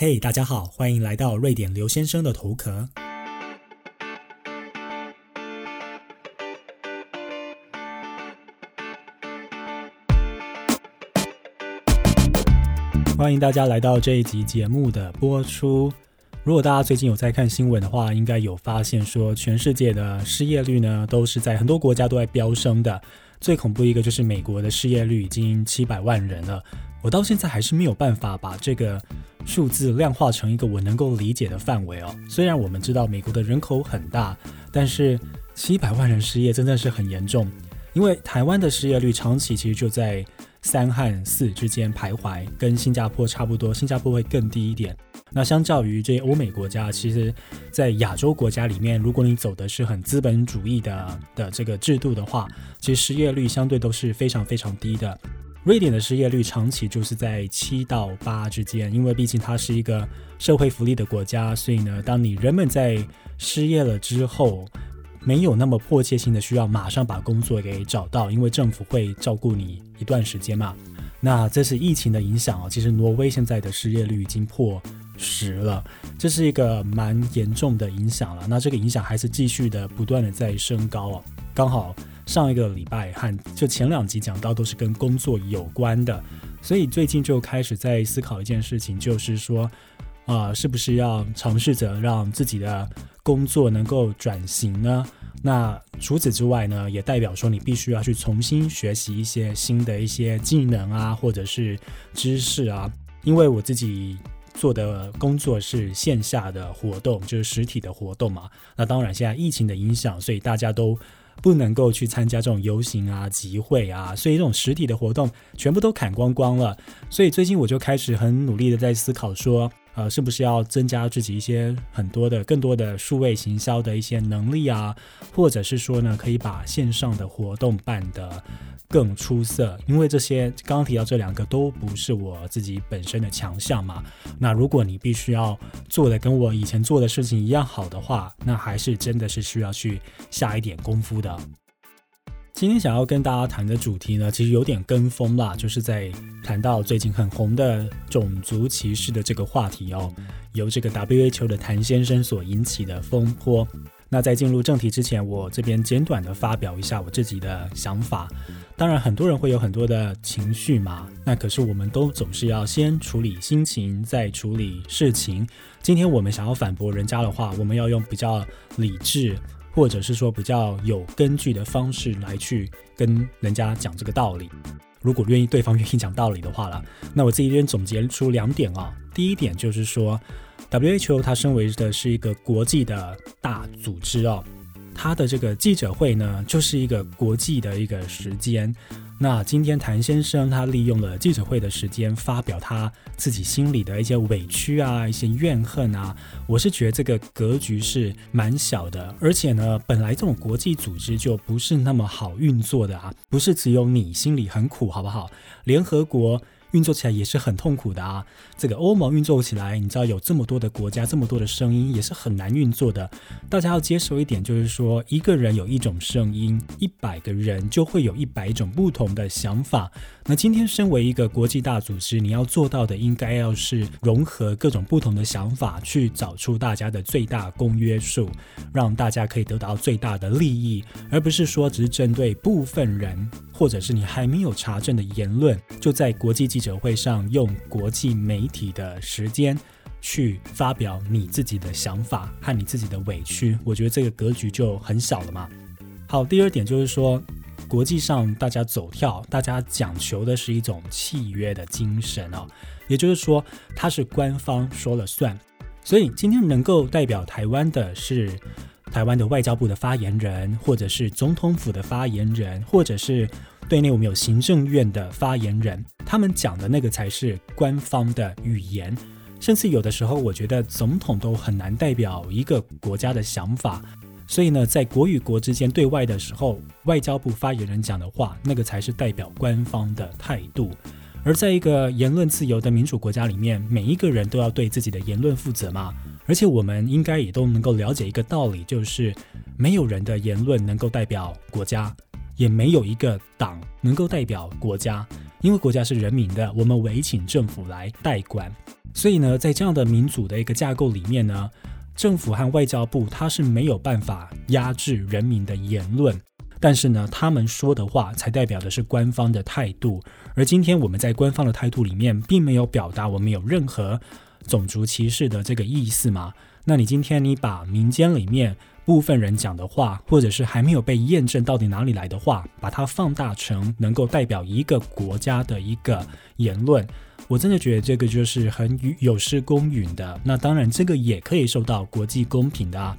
嘿，大家好，欢迎来到瑞典刘先生的头壳。欢迎大家来到这一集节目的播出。如果大家最近有在看新闻的话，应该有发现说，全世界的失业率呢，都是在很多国家都在飙升的。最恐怖一个就是美国的失业率已经七百万人了。我到现在还是没有办法把这个数字量化成一个我能够理解的范围哦。虽然我们知道美国的人口很大，但是七百万人失业真的是很严重。因为台湾的失业率长期其实就在三和四之间徘徊，跟新加坡差不多，新加坡会更低一点。那相较于这些欧美国家，其实，在亚洲国家里面，如果你走的是很资本主义的的这个制度的话，其实失业率相对都是非常非常低的。瑞典的失业率长期就是在七到八之间，因为毕竟它是一个社会福利的国家，所以呢，当你人们在失业了之后，没有那么迫切性的需要马上把工作给找到，因为政府会照顾你一段时间嘛。那这是疫情的影响啊，其实挪威现在的失业率已经破十了，这是一个蛮严重的影响了。那这个影响还是继续的不断的在升高哦，刚好。上一个礼拜和就前两集讲到都是跟工作有关的，所以最近就开始在思考一件事情，就是说，啊，是不是要尝试着让自己的工作能够转型呢？那除此之外呢，也代表说你必须要去重新学习一些新的一些技能啊，或者是知识啊。因为我自己做的工作是线下的活动，就是实体的活动嘛。那当然现在疫情的影响，所以大家都。不能够去参加这种游行啊、集会啊，所以这种实体的活动全部都砍光光了。所以最近我就开始很努力的在思考说，呃，是不是要增加自己一些很多的、更多的数位行销的一些能力啊，或者是说呢，可以把线上的活动办得。更出色，因为这些刚刚提到这两个都不是我自己本身的强项嘛。那如果你必须要做的跟我以前做的事情一样好的话，那还是真的是需要去下一点功夫的。今天想要跟大家谈的主题呢，其实有点跟风啦，就是在谈到最近很红的种族歧视的这个话题哦，由这个 WHO 的谭先生所引起的风波。那在进入正题之前，我这边简短的发表一下我自己的想法。当然，很多人会有很多的情绪嘛。那可是我们都总是要先处理心情，再处理事情。今天我们想要反驳人家的话，我们要用比较理智，或者是说比较有根据的方式来去跟人家讲这个道理。如果愿意对方愿意讲道理的话了，那我自己这边总结出两点啊。第一点就是说，WHO 它身为的是一个国际的大组织哦。它的这个记者会呢，就是一个国际的一个时间。那今天谭先生他利用了记者会的时间，发表他自己心里的一些委屈啊，一些怨恨啊。我是觉得这个格局是蛮小的，而且呢，本来这种国际组织就不是那么好运作的啊，不是只有你心里很苦，好不好？联合国。运作起来也是很痛苦的啊！这个欧盟运作起来，你知道有这么多的国家，这么多的声音，也是很难运作的。大家要接受一点，就是说，一个人有一种声音，一百个人就会有一百种不同的想法。那今天身为一个国际大组织，你要做到的，应该要是融合各种不同的想法，去找出大家的最大公约数，让大家可以得到最大的利益，而不是说只是针对部分人，或者是你还没有查证的言论，就在国际记者会上用国际媒体的时间去发表你自己的想法和你自己的委屈。我觉得这个格局就很小了嘛。好，第二点就是说。国际上，大家走跳，大家讲求的是一种契约的精神哦，也就是说，它是官方说了算。所以今天能够代表台湾的是台湾的外交部的发言人，或者是总统府的发言人，或者是对内我们有行政院的发言人，他们讲的那个才是官方的语言。甚至有的时候，我觉得总统都很难代表一个国家的想法。所以呢，在国与国之间对外的时候，外交部发言人讲的话，那个才是代表官方的态度。而在一个言论自由的民主国家里面，每一个人都要对自己的言论负责嘛。而且我们应该也都能够了解一个道理，就是没有人的言论能够代表国家，也没有一个党能够代表国家。因为国家是人民的，我们委请政府来代管。所以呢，在这样的民主的一个架构里面呢，政府和外交部他是没有办法压制人民的言论。但是呢，他们说的话才代表的是官方的态度。而今天我们在官方的态度里面，并没有表达我们有任何种族歧视的这个意思嘛？那你今天你把民间里面部分人讲的话，或者是还没有被验证到底哪里来的话，把它放大成能够代表一个国家的一个言论，我真的觉得这个就是很有失公允的。那当然，这个也可以受到国际公平的啊。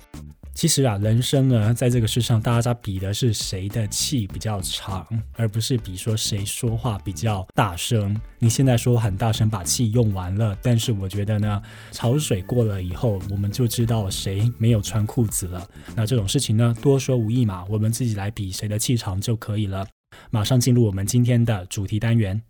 其实啊，人生呢，在这个世上，大家比的是谁的气比较长，而不是比说谁说话比较大声。你现在说很大声，把气用完了，但是我觉得呢，潮水过了以后，我们就知道谁没有穿裤子了。那这种事情呢，多说无益嘛，我们自己来比谁的气长就可以了。马上进入我们今天的主题单元。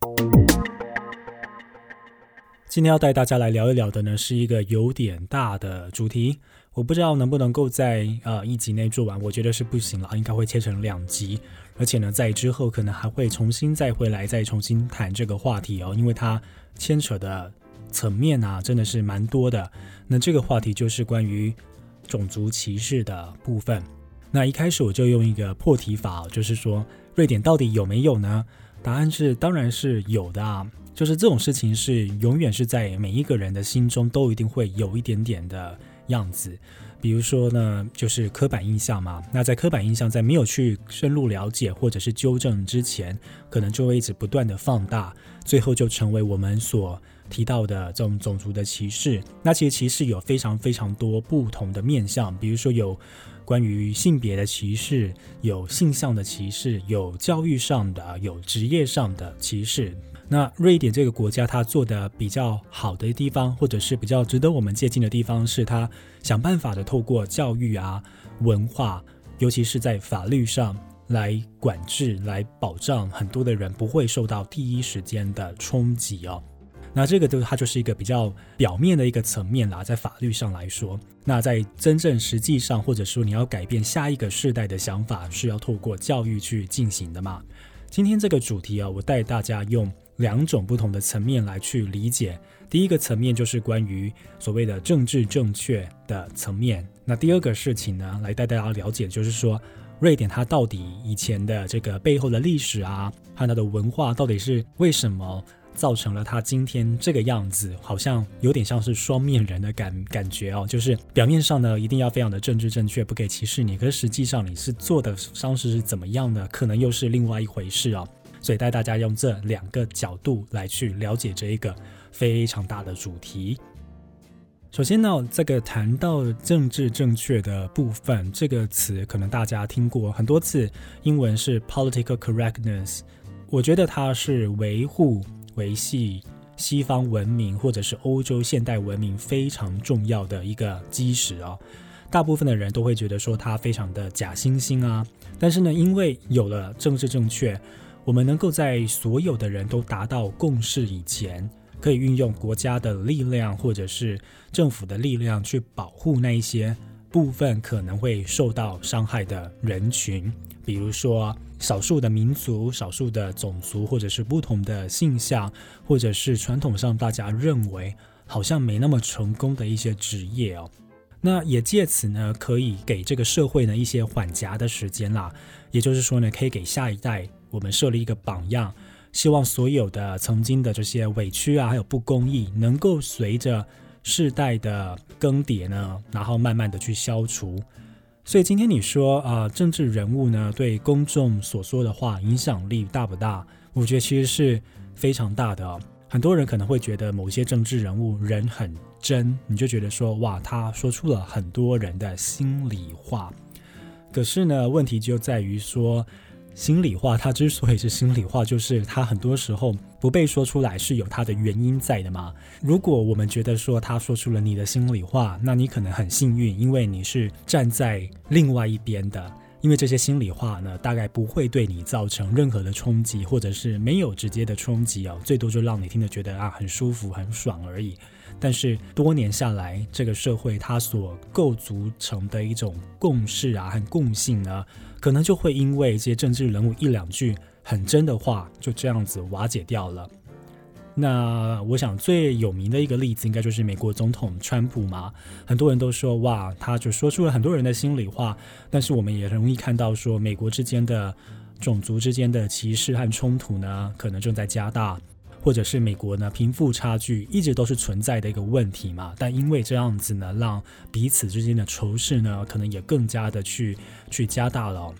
今天要带大家来聊一聊的呢，是一个有点大的主题。我不知道能不能够在呃一集内做完，我觉得是不行了，应该会切成两集，而且呢，在之后可能还会重新再回来再重新谈这个话题哦，因为它牵扯的层面啊真的是蛮多的。那这个话题就是关于种族歧视的部分。那一开始我就用一个破题法，就是说瑞典到底有没有呢？答案是当然是有的啊，就是这种事情是永远是在每一个人的心中都一定会有一点点的。样子，比如说呢，就是刻板印象嘛。那在刻板印象在没有去深入了解或者是纠正之前，可能就会一直不断的放大，最后就成为我们所提到的这种种族的歧视。那其实歧视有非常非常多不同的面向，比如说有关于性别的歧视，有性向的歧视，有教育上的，有职业上的歧视。那瑞典这个国家，它做的比较好的地方，或者是比较值得我们借鉴的地方，是它想办法的透过教育啊、文化，尤其是在法律上来管制、来保障很多的人不会受到第一时间的冲击哦。那这个就它就是一个比较表面的一个层面啦，在法律上来说，那在真正实际上，或者说你要改变下一个世代的想法，是要透过教育去进行的嘛？今天这个主题啊，我带大家用。两种不同的层面来去理解，第一个层面就是关于所谓的政治正确的层面。那第二个事情呢，来带大家了解，就是说瑞典它到底以前的这个背后的历史啊，和它的文化到底是为什么造成了它今天这个样子，好像有点像是双面人的感感觉哦。就是表面上呢，一定要非常的政治正确，不给歧视你，可是实际上你是做的方式是怎么样的，可能又是另外一回事啊。所以带大家用这两个角度来去了解这一个非常大的主题。首先呢，这个谈到政治正确的部分，这个词可能大家听过很多次，英文是 political correctness。我觉得它是维护、维系西方文明或者是欧洲现代文明非常重要的一个基石啊。大部分的人都会觉得说它非常的假惺惺啊，但是呢，因为有了政治正确。我们能够在所有的人都达到共识以前，可以运用国家的力量或者是政府的力量去保护那一些部分可能会受到伤害的人群，比如说少数的民族、少数的种族，或者是不同的性向，或者是传统上大家认为好像没那么成功的一些职业哦。那也借此呢，可以给这个社会呢一些缓夹的时间啦。也就是说呢，可以给下一代。我们设立一个榜样，希望所有的曾经的这些委屈啊，还有不公义，能够随着世代的更迭呢，然后慢慢的去消除。所以今天你说啊，政治人物呢对公众所说的话影响力大不大？我觉得其实是非常大的。很多人可能会觉得某些政治人物人很真，你就觉得说哇，他说出了很多人的心里话。可是呢，问题就在于说。心里话，它之所以是心里话，就是它很多时候不被说出来是有它的原因在的嘛。如果我们觉得说他说出了你的心里话，那你可能很幸运，因为你是站在另外一边的。因为这些心里话呢，大概不会对你造成任何的冲击，或者是没有直接的冲击哦，最多就让你听得觉得啊很舒服、很爽而已。但是多年下来，这个社会它所构筑成的一种共识啊和共性呢？可能就会因为这些政治人物一两句很真的话就这样子瓦解掉了。那我想最有名的一个例子，应该就是美国总统川普嘛。很多人都说哇，他就说出了很多人的心里话。但是我们也容易看到说，美国之间的种族之间的歧视和冲突呢，可能正在加大，或者是美国呢贫富差距一直都是存在的一个问题嘛。但因为这样子呢，让彼此之间的仇视呢，可能也更加的去去加大了。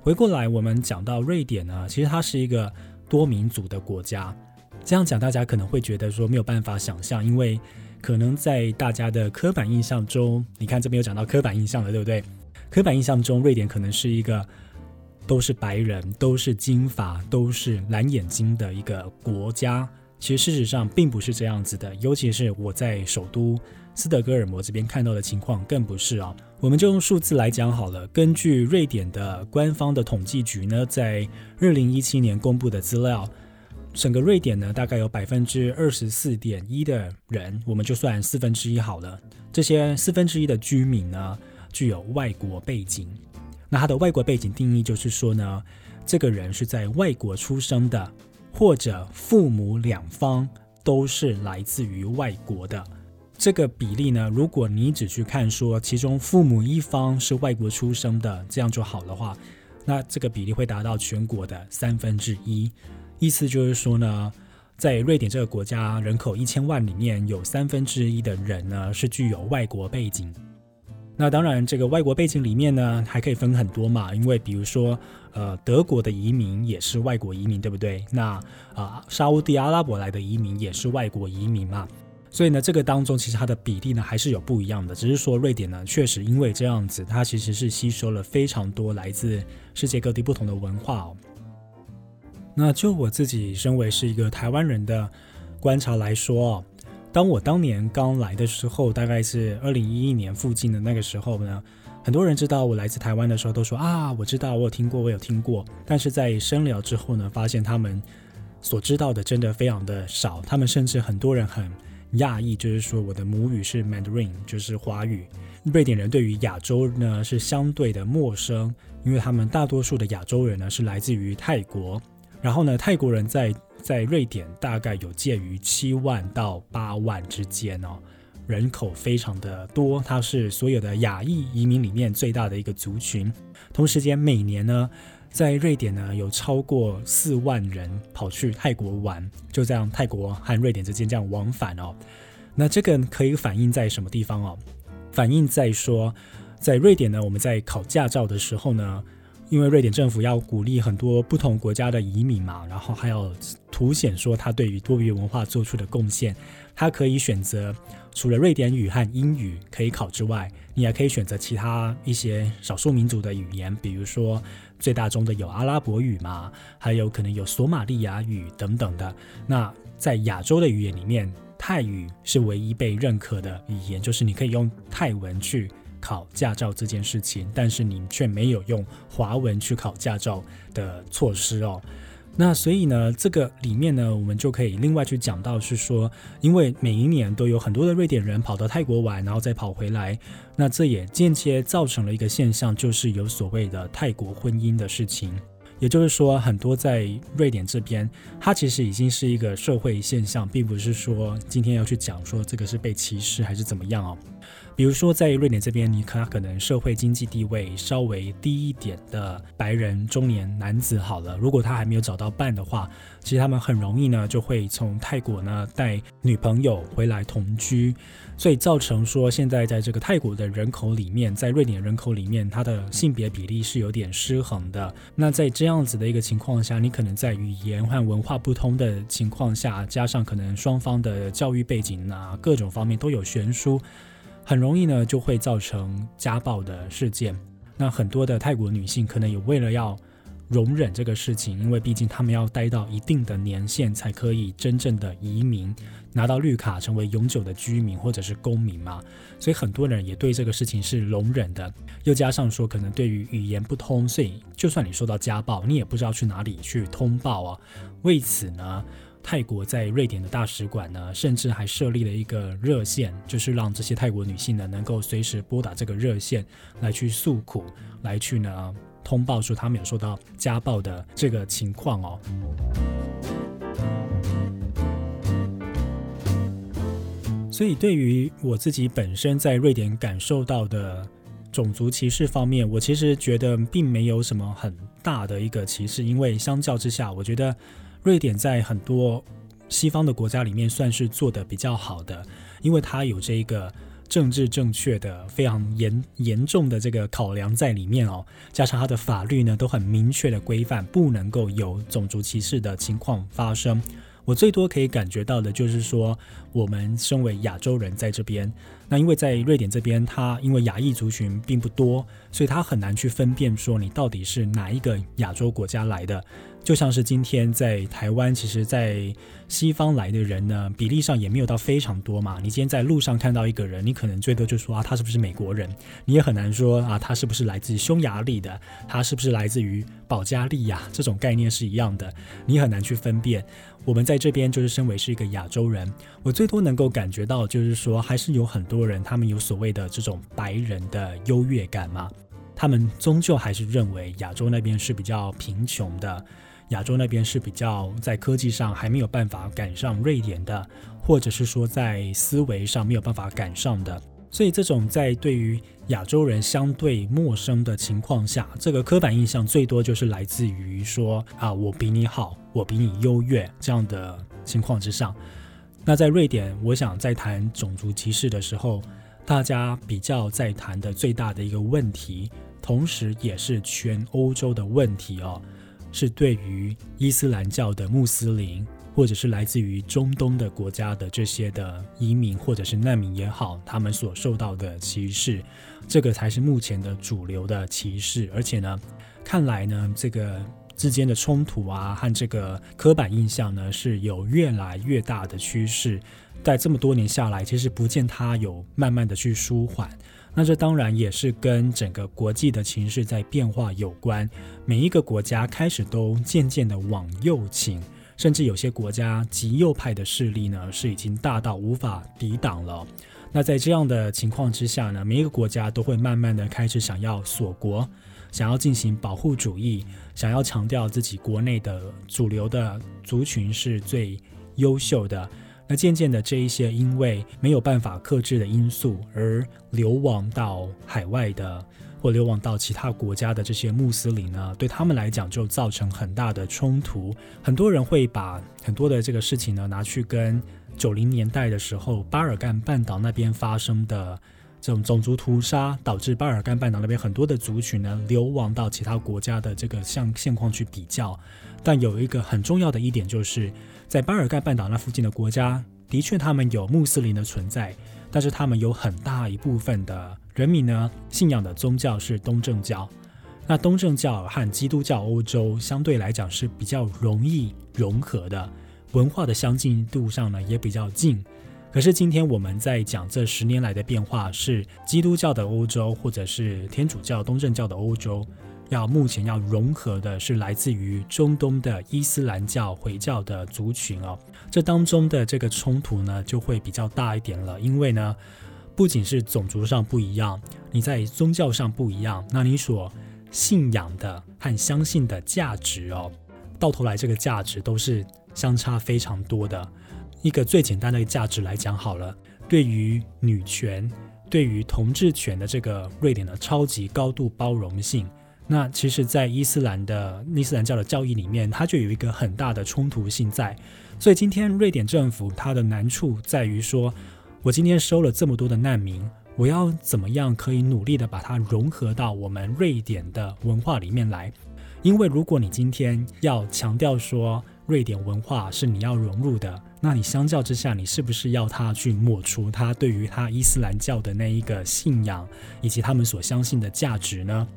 回过来，我们讲到瑞典呢，其实它是一个多民族的国家。这样讲，大家可能会觉得说没有办法想象，因为可能在大家的刻板印象中，你看这边有讲到刻板印象了，对不对？刻板印象中，瑞典可能是一个都是白人、都是金发、都是蓝眼睛的一个国家。其实事实上并不是这样子的，尤其是我在首都斯德哥尔摩这边看到的情况更不是啊。我们就用数字来讲好了，根据瑞典的官方的统计局呢，在二零一七年公布的资料。整个瑞典呢，大概有百分之二十四点一的人，我们就算四分之一好了。这些四分之一的居民呢，具有外国背景。那他的外国背景定义就是说呢，这个人是在外国出生的，或者父母两方都是来自于外国的。这个比例呢，如果你只去看说其中父母一方是外国出生的，这样就好的话，那这个比例会达到全国的三分之一。意思就是说呢，在瑞典这个国家，人口一千万里面有三分之一的人呢是具有外国背景。那当然，这个外国背景里面呢还可以分很多嘛，因为比如说，呃，德国的移民也是外国移民，对不对？那啊，沙地阿拉伯来的移民也是外国移民嘛。所以呢，这个当中其实它的比例呢还是有不一样的，只是说瑞典呢确实因为这样子，它其实是吸收了非常多来自世界各地不同的文化哦。那就我自己身为是一个台湾人的观察来说，当我当年刚来的时候，大概是二零一一年附近的那个时候呢，很多人知道我来自台湾的时候，都说啊，我知道，我有听过，我有听过。但是在深聊之后呢，发现他们所知道的真的非常的少，他们甚至很多人很讶异，就是说我的母语是 Mandarin，就是华语。瑞典人对于亚洲呢是相对的陌生，因为他们大多数的亚洲人呢是来自于泰国。然后呢，泰国人在在瑞典大概有介于七万到八万之间哦，人口非常的多，它是所有的亚裔移民里面最大的一个族群。同时间，每年呢，在瑞典呢有超过四万人跑去泰国玩，就这样泰国和瑞典之间这样往返哦。那这个可以反映在什么地方哦？反映在说，在瑞典呢，我们在考驾照的时候呢。因为瑞典政府要鼓励很多不同国家的移民嘛，然后还要凸显说他对于多元文化做出的贡献，他可以选择除了瑞典语和英语可以考之外，你也可以选择其他一些少数民族的语言，比如说最大宗的有阿拉伯语嘛，还有可能有索马利亚语等等的。那在亚洲的语言里面，泰语是唯一被认可的语言，就是你可以用泰文去。考驾照这件事情，但是你却没有用华文去考驾照的措施哦。那所以呢，这个里面呢，我们就可以另外去讲到，是说，因为每一年都有很多的瑞典人跑到泰国玩，然后再跑回来，那这也间接造成了一个现象，就是有所谓的泰国婚姻的事情。也就是说，很多在瑞典这边，它其实已经是一个社会现象，并不是说今天要去讲说这个是被歧视还是怎么样哦。比如说，在瑞典这边，你他可能社会经济地位稍微低一点的白人中年男子，好了，如果他还没有找到伴的话，其实他们很容易呢，就会从泰国呢带女朋友回来同居，所以造成说现在在这个泰国的人口里面，在瑞典人口里面，它的性别比例是有点失衡的。那在这样子的一个情况下，你可能在语言和文化不通的情况下，加上可能双方的教育背景啊，各种方面都有悬殊。很容易呢，就会造成家暴的事件。那很多的泰国女性可能也为了要容忍这个事情，因为毕竟她们要待到一定的年限才可以真正的移民，拿到绿卡成为永久的居民或者是公民嘛。所以很多人也对这个事情是容忍的。又加上说，可能对于语言不通，所以就算你受到家暴，你也不知道去哪里去通报啊。为此呢。泰国在瑞典的大使馆呢，甚至还设立了一个热线，就是让这些泰国女性呢，能够随时拨打这个热线来去诉苦，来去呢通报说他们有受到家暴的这个情况哦。所以，对于我自己本身在瑞典感受到的种族歧视方面，我其实觉得并没有什么很大的一个歧视，因为相较之下，我觉得瑞典在很多西方的国家里面算是做的比较好的，因为它有这个。政治正确的非常严严重的这个考量在里面哦，加上它的法律呢都很明确的规范，不能够有种族歧视的情况发生。我最多可以感觉到的就是说，我们身为亚洲人在这边，那因为在瑞典这边，它因为亚裔族群并不多，所以它很难去分辨说你到底是哪一个亚洲国家来的。就像是今天在台湾，其实，在西方来的人呢，比例上也没有到非常多嘛。你今天在路上看到一个人，你可能最多就说啊，他是不是美国人？你也很难说啊，他是不是来自匈牙利的？他是不是来自于保加利亚？这种概念是一样的，你很难去分辨。我们在这边就是身为是一个亚洲人，我最多能够感觉到就是说，还是有很多人他们有所谓的这种白人的优越感嘛。他们终究还是认为亚洲那边是比较贫穷的。亚洲那边是比较在科技上还没有办法赶上瑞典的，或者是说在思维上没有办法赶上的，所以这种在对于亚洲人相对陌生的情况下，这个刻板印象最多就是来自于说啊，我比你好，我比你优越这样的情况之上。那在瑞典，我想在谈种族歧视的时候，大家比较在谈的最大的一个问题，同时也是全欧洲的问题哦。是对于伊斯兰教的穆斯林，或者是来自于中东的国家的这些的移民或者是难民也好，他们所受到的歧视，这个才是目前的主流的歧视。而且呢，看来呢，这个之间的冲突啊和这个刻板印象呢，是有越来越大的趋势。在这么多年下来，其实不见它有慢慢的去舒缓。那这当然也是跟整个国际的情势在变化有关，每一个国家开始都渐渐的往右倾，甚至有些国家极右派的势力呢是已经大到无法抵挡了。那在这样的情况之下呢，每一个国家都会慢慢的开始想要锁国，想要进行保护主义，想要强调自己国内的主流的族群是最优秀的。那渐渐的，这一些因为没有办法克制的因素而流亡到海外的，或流亡到其他国家的这些穆斯林呢，对他们来讲就造成很大的冲突。很多人会把很多的这个事情呢拿去跟九零年代的时候巴尔干半岛那边发生的这种种族屠杀，导致巴尔干半岛那边很多的族群呢流亡到其他国家的这个像现况去比较。但有一个很重要的一点就是。在巴尔干半岛那附近的国家，的确他们有穆斯林的存在，但是他们有很大一部分的人民呢，信仰的宗教是东正教。那东正教和基督教欧洲相对来讲是比较容易融合的，文化的相近度上呢也比较近。可是今天我们在讲这十年来的变化，是基督教的欧洲，或者是天主教东正教的欧洲。要目前要融合的是来自于中东的伊斯兰教回教的族群哦，这当中的这个冲突呢就会比较大一点了，因为呢不仅是种族上不一样，你在宗教上不一样，那你所信仰的和相信的价值哦，到头来这个价值都是相差非常多的。一个最简单的价值来讲好了，对于女权、对于同志权的这个瑞典的超级高度包容性。那其实，在伊斯兰的伊斯兰教的教义里面，它就有一个很大的冲突性在。所以今天瑞典政府它的难处在于说，我今天收了这么多的难民，我要怎么样可以努力的把它融合到我们瑞典的文化里面来？因为如果你今天要强调说瑞典文化是你要融入的，那你相较之下，你是不是要他去抹除他对于他伊斯兰教的那一个信仰以及他们所相信的价值呢？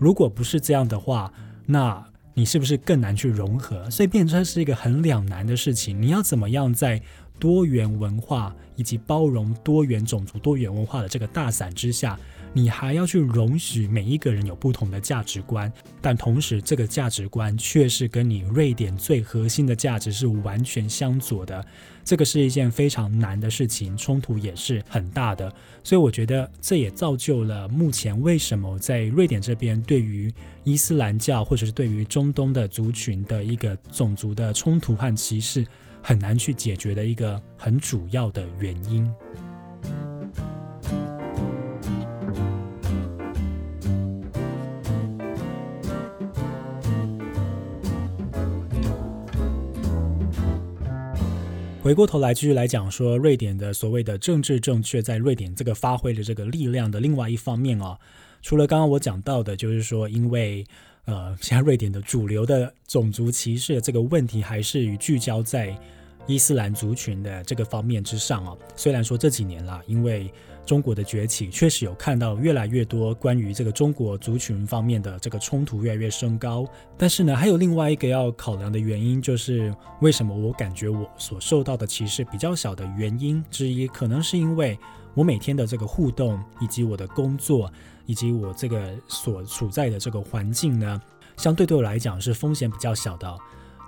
如果不是这样的话，那你是不是更难去融合？所以变成是一个很两难的事情。你要怎么样在多元文化以及包容多元种族、多元文化的这个大伞之下。你还要去容许每一个人有不同的价值观，但同时这个价值观却是跟你瑞典最核心的价值是完全相左的。这个是一件非常难的事情，冲突也是很大的。所以我觉得这也造就了目前为什么在瑞典这边对于伊斯兰教或者是对于中东的族群的一个种族的冲突和歧视很难去解决的一个很主要的原因。回过头来继续来讲说，瑞典的所谓的政治正确，在瑞典这个发挥的这个力量的另外一方面啊，除了刚刚我讲到的，就是说，因为呃，现在瑞典的主流的种族歧视这个问题，还是与聚焦在伊斯兰族群的这个方面之上啊。虽然说这几年啦，因为中国的崛起确实有看到越来越多关于这个中国族群方面的这个冲突越来越升高，但是呢，还有另外一个要考量的原因，就是为什么我感觉我所受到的歧视比较小的原因之一，可能是因为我每天的这个互动，以及我的工作，以及我这个所处在的这个环境呢，相对对我来讲是风险比较小的。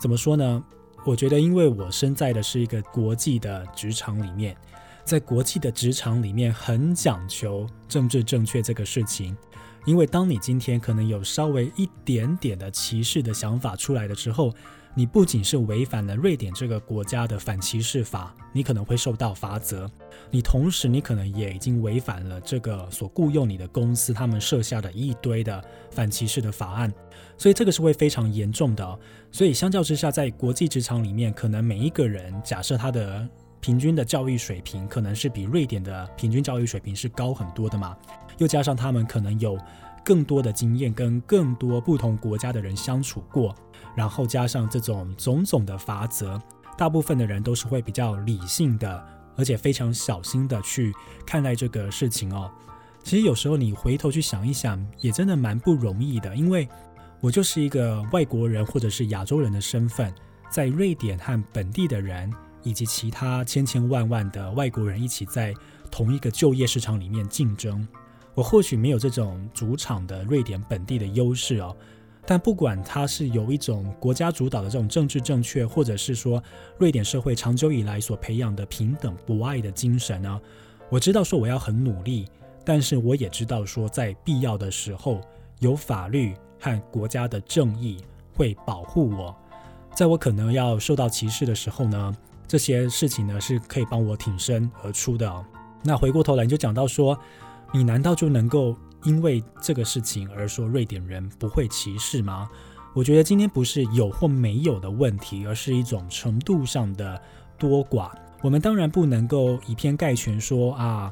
怎么说呢？我觉得，因为我身在的是一个国际的职场里面。在国际的职场里面，很讲求政治正确这个事情，因为当你今天可能有稍微一点点的歧视的想法出来的时候，你不仅是违反了瑞典这个国家的反歧视法，你可能会受到罚则，你同时你可能也已经违反了这个所雇佣你的公司他们设下的一堆的反歧视的法案，所以这个是会非常严重的。所以相较之下，在国际职场里面，可能每一个人假设他的。平均的教育水平可能是比瑞典的平均教育水平是高很多的嘛，又加上他们可能有更多的经验跟更多不同国家的人相处过，然后加上这种种种的法则，大部分的人都是会比较理性的，而且非常小心的去看待这个事情哦。其实有时候你回头去想一想，也真的蛮不容易的，因为我就是一个外国人或者是亚洲人的身份，在瑞典和本地的人。以及其他千千万万的外国人一起在同一个就业市场里面竞争，我或许没有这种主场的瑞典本地的优势哦，但不管它是有一种国家主导的这种政治正确，或者是说瑞典社会长久以来所培养的平等博爱的精神呢，我知道说我要很努力，但是我也知道说在必要的时候，有法律和国家的正义会保护我，在我可能要受到歧视的时候呢。这些事情呢是可以帮我挺身而出的。那回过头来，你就讲到说，你难道就能够因为这个事情而说瑞典人不会歧视吗？我觉得今天不是有或没有的问题，而是一种程度上的多寡。我们当然不能够以偏概全说啊，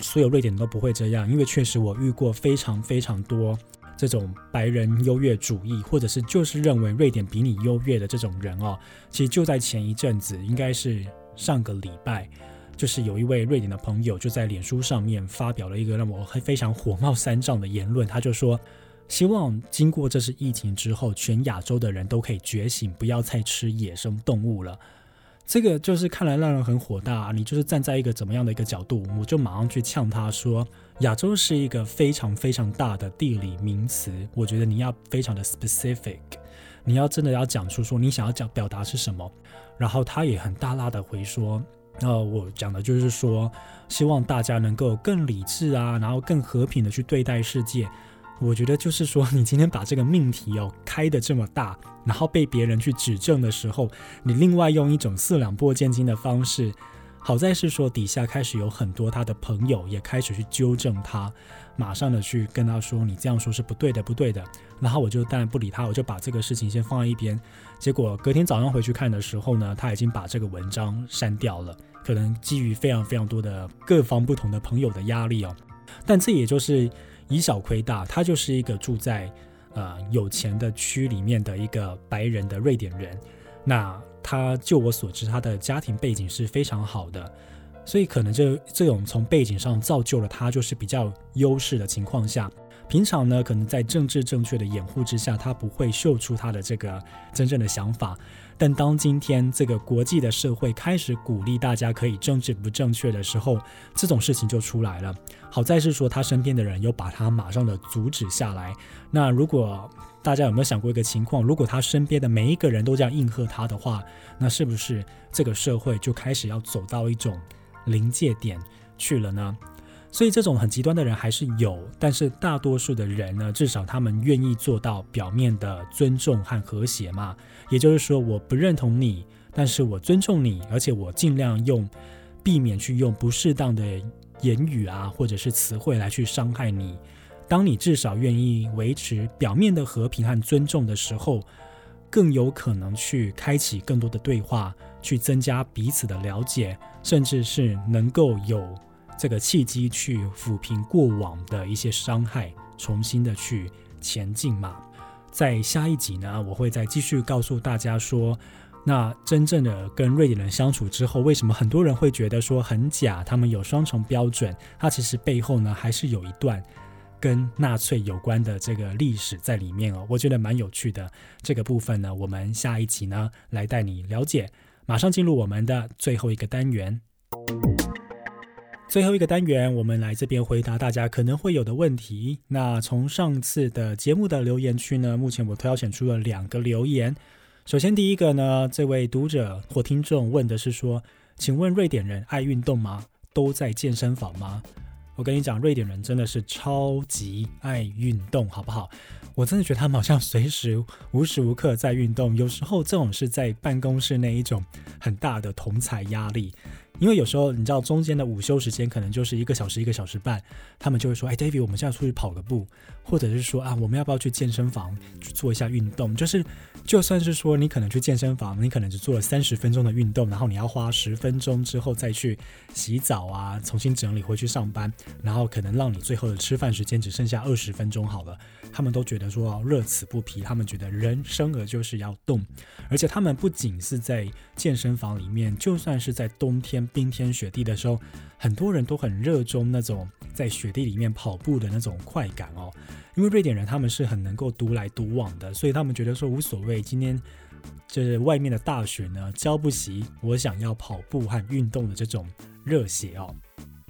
所有瑞典都不会这样，因为确实我遇过非常非常多。这种白人优越主义，或者是就是认为瑞典比你优越的这种人哦，其实就在前一阵子，应该是上个礼拜，就是有一位瑞典的朋友就在脸书上面发表了一个让我非常火冒三丈的言论，他就说，希望经过这次疫情之后，全亚洲的人都可以觉醒，不要再吃野生动物了。这个就是看来让人很火大啊。你就是站在一个怎么样的一个角度，我就马上去呛他说。亚洲是一个非常非常大的地理名词，我觉得你要非常的 specific，你要真的要讲出说你想要讲表达是什么。然后他也很大大的回说，那我讲的就是说，希望大家能够更理智啊，然后更和平的去对待世界。我觉得就是说，你今天把这个命题哦开的这么大，然后被别人去指正的时候，你另外用一种四两拨千斤的方式。好在是说底下开始有很多他的朋友也开始去纠正他，马上的去跟他说你这样说是不对的，不对的。然后我就当然不理他，我就把这个事情先放在一边。结果隔天早上回去看的时候呢，他已经把这个文章删掉了。可能基于非常非常多的各方不同的朋友的压力哦。但这也就是以小亏大，他就是一个住在呃有钱的区里面的一个白人的瑞典人。那他就我所知，他的家庭背景是非常好的，所以可能这这种从背景上造就了他就是比较优势的情况下，平常呢，可能在政治正确的掩护之下，他不会秀出他的这个真正的想法。但当今天这个国际的社会开始鼓励大家可以政治不正确的时候，这种事情就出来了。好在是说他身边的人又把他马上的阻止下来。那如果大家有没有想过一个情况？如果他身边的每一个人都这样应和他的话，那是不是这个社会就开始要走到一种临界点去了呢？所以这种很极端的人还是有，但是大多数的人呢，至少他们愿意做到表面的尊重和和谐嘛。也就是说，我不认同你，但是我尊重你，而且我尽量用避免去用不适当的言语啊，或者是词汇来去伤害你。当你至少愿意维持表面的和平和尊重的时候，更有可能去开启更多的对话，去增加彼此的了解，甚至是能够有。这个契机去抚平过往的一些伤害，重新的去前进嘛。在下一集呢，我会再继续告诉大家说，那真正的跟瑞典人相处之后，为什么很多人会觉得说很假？他们有双重标准，它其实背后呢还是有一段跟纳粹有关的这个历史在里面哦。我觉得蛮有趣的这个部分呢，我们下一集呢来带你了解。马上进入我们的最后一个单元。最后一个单元，我们来这边回答大家可能会有的问题。那从上次的节目的留言区呢，目前我挑选出了两个留言。首先第一个呢，这位读者或听众问的是说：“请问瑞典人爱运动吗？都在健身房吗？”我跟你讲，瑞典人真的是超级爱运动，好不好？我真的觉得他们好像随时无时无刻在运动。有时候这种是在办公室那一种很大的同才压力。因为有时候你知道中间的午休时间可能就是一个小时一个小时半，他们就会说：“哎，David，我们现在出去跑个步，或者是说啊，我们要不要去健身房去做一下运动？就是就算是说你可能去健身房，你可能只做了三十分钟的运动，然后你要花十分钟之后再去洗澡啊，重新整理回去上班，然后可能让你最后的吃饭时间只剩下二十分钟好了。他们都觉得说乐此不疲，他们觉得人生而就是要动，而且他们不仅是在健身房里面，就算是在冬天。冰天雪地的时候，很多人都很热衷那种在雪地里面跑步的那种快感哦。因为瑞典人他们是很能够独来独往的，所以他们觉得说无所谓。今天就是外面的大雪呢，浇不熄我想要跑步和运动的这种热血哦。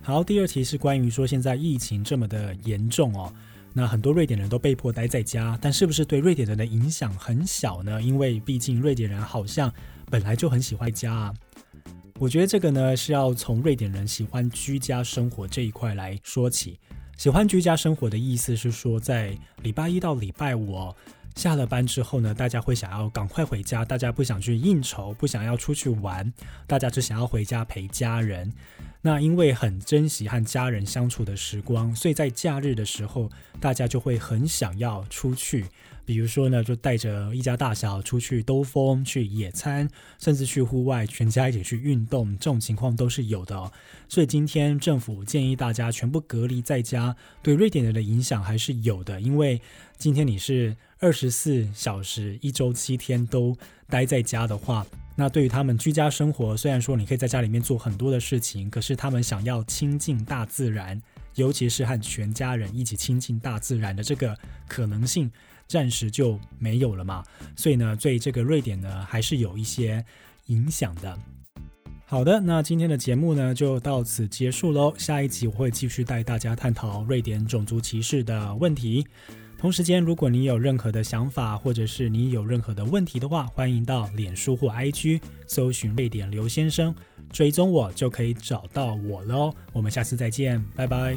好，第二题是关于说现在疫情这么的严重哦，那很多瑞典人都被迫待在家，但是不是对瑞典人的影响很小呢？因为毕竟瑞典人好像本来就很喜欢家啊。我觉得这个呢是要从瑞典人喜欢居家生活这一块来说起。喜欢居家生活的意思是说，在礼拜一到礼拜五下了班之后呢，大家会想要赶快回家，大家不想去应酬，不想要出去玩，大家只想要回家陪家人。那因为很珍惜和家人相处的时光，所以在假日的时候，大家就会很想要出去。比如说呢，就带着一家大小出去兜风、去野餐，甚至去户外，全家一起去运动，这种情况都是有的。所以今天政府建议大家全部隔离在家，对瑞典人的影响还是有的。因为今天你是二十四小时、一周七天都待在家的话，那对于他们居家生活，虽然说你可以在家里面做很多的事情，可是他们想要亲近大自然，尤其是和全家人一起亲近大自然的这个可能性。暂时就没有了嘛，所以呢，对这个瑞典呢，还是有一些影响的。好的，那今天的节目呢，就到此结束喽。下一集我会继续带大家探讨瑞典种族歧视的问题。同时间，如果你有任何的想法，或者是你有任何的问题的话，欢迎到脸书或 IG 搜寻瑞典刘先生，追踪我就可以找到我喽。我们下次再见，拜拜。